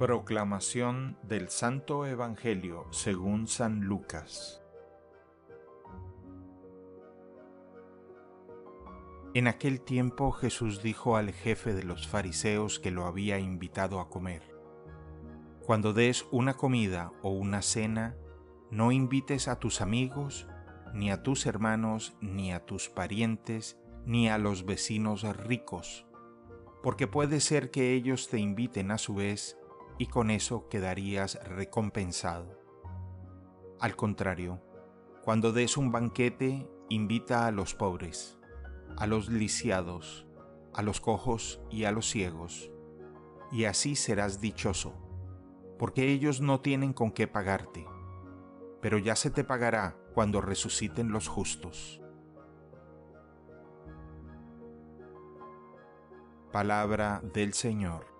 Proclamación del Santo Evangelio según San Lucas. En aquel tiempo Jesús dijo al jefe de los fariseos que lo había invitado a comer, Cuando des una comida o una cena, no invites a tus amigos, ni a tus hermanos, ni a tus parientes, ni a los vecinos ricos, porque puede ser que ellos te inviten a su vez y con eso quedarías recompensado. Al contrario, cuando des un banquete, invita a los pobres, a los lisiados, a los cojos y a los ciegos, y así serás dichoso, porque ellos no tienen con qué pagarte, pero ya se te pagará cuando resuciten los justos. Palabra del Señor.